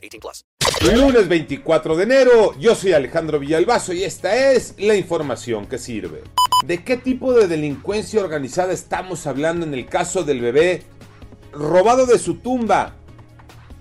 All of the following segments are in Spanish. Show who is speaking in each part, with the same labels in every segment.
Speaker 1: 18 plus.
Speaker 2: Lunes 24 de enero, yo soy Alejandro Villalbazo y esta es la información que sirve. ¿De qué tipo de delincuencia organizada estamos hablando en el caso del bebé robado de su tumba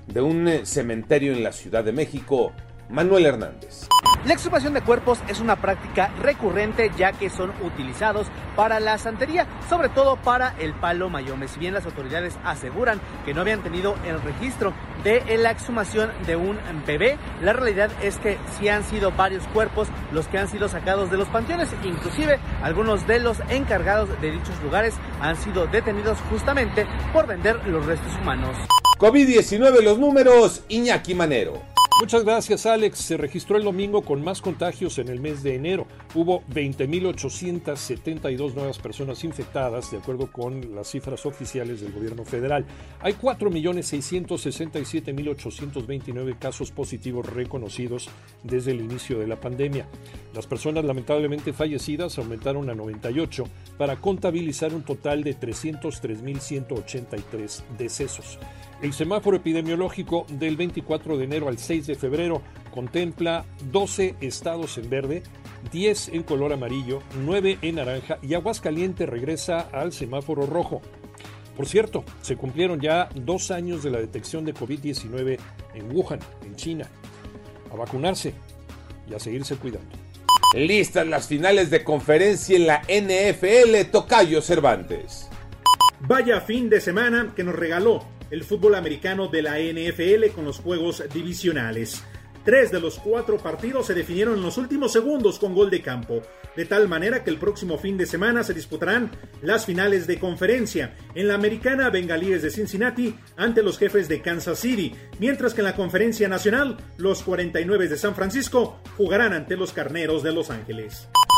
Speaker 2: de un eh, cementerio en la Ciudad de México? Manuel Hernández.
Speaker 3: La exhumación de cuerpos es una práctica recurrente ya que son utilizados para la santería, sobre todo para el palo mayome. Si bien las autoridades aseguran que no habían tenido el registro de la exhumación de un bebé, la realidad es que sí han sido varios cuerpos los que han sido sacados de los panteones, inclusive algunos de los encargados de dichos lugares han sido detenidos justamente por vender los restos humanos.
Speaker 2: COVID-19 los números, Iñaki Manero.
Speaker 4: Muchas gracias Alex. Se registró el domingo con más contagios en el mes de enero. Hubo 20.872 nuevas personas infectadas, de acuerdo con las cifras oficiales del gobierno federal. Hay 4.667.829 casos positivos reconocidos desde el inicio de la pandemia. Las personas lamentablemente fallecidas aumentaron a 98 para contabilizar un total de 303.183 decesos. El semáforo epidemiológico del 24 de enero al 6 de febrero contempla 12 estados en verde, 10 en color amarillo, 9 en naranja y Aguascalientes regresa al semáforo rojo. Por cierto, se cumplieron ya dos años de la detección de COVID-19 en Wuhan, en China. A vacunarse y a seguirse cuidando.
Speaker 2: Listas las finales de conferencia en la NFL Tocayo Cervantes.
Speaker 5: Vaya fin de semana que nos regaló el fútbol americano de la NFL con los juegos divisionales. Tres de los cuatro partidos se definieron en los últimos segundos con gol de campo, de tal manera que el próximo fin de semana se disputarán las finales de conferencia. En la americana, Bengalíes de Cincinnati ante los jefes de Kansas City, mientras que en la conferencia nacional, los 49 de San Francisco jugarán ante los Carneros de Los Ángeles.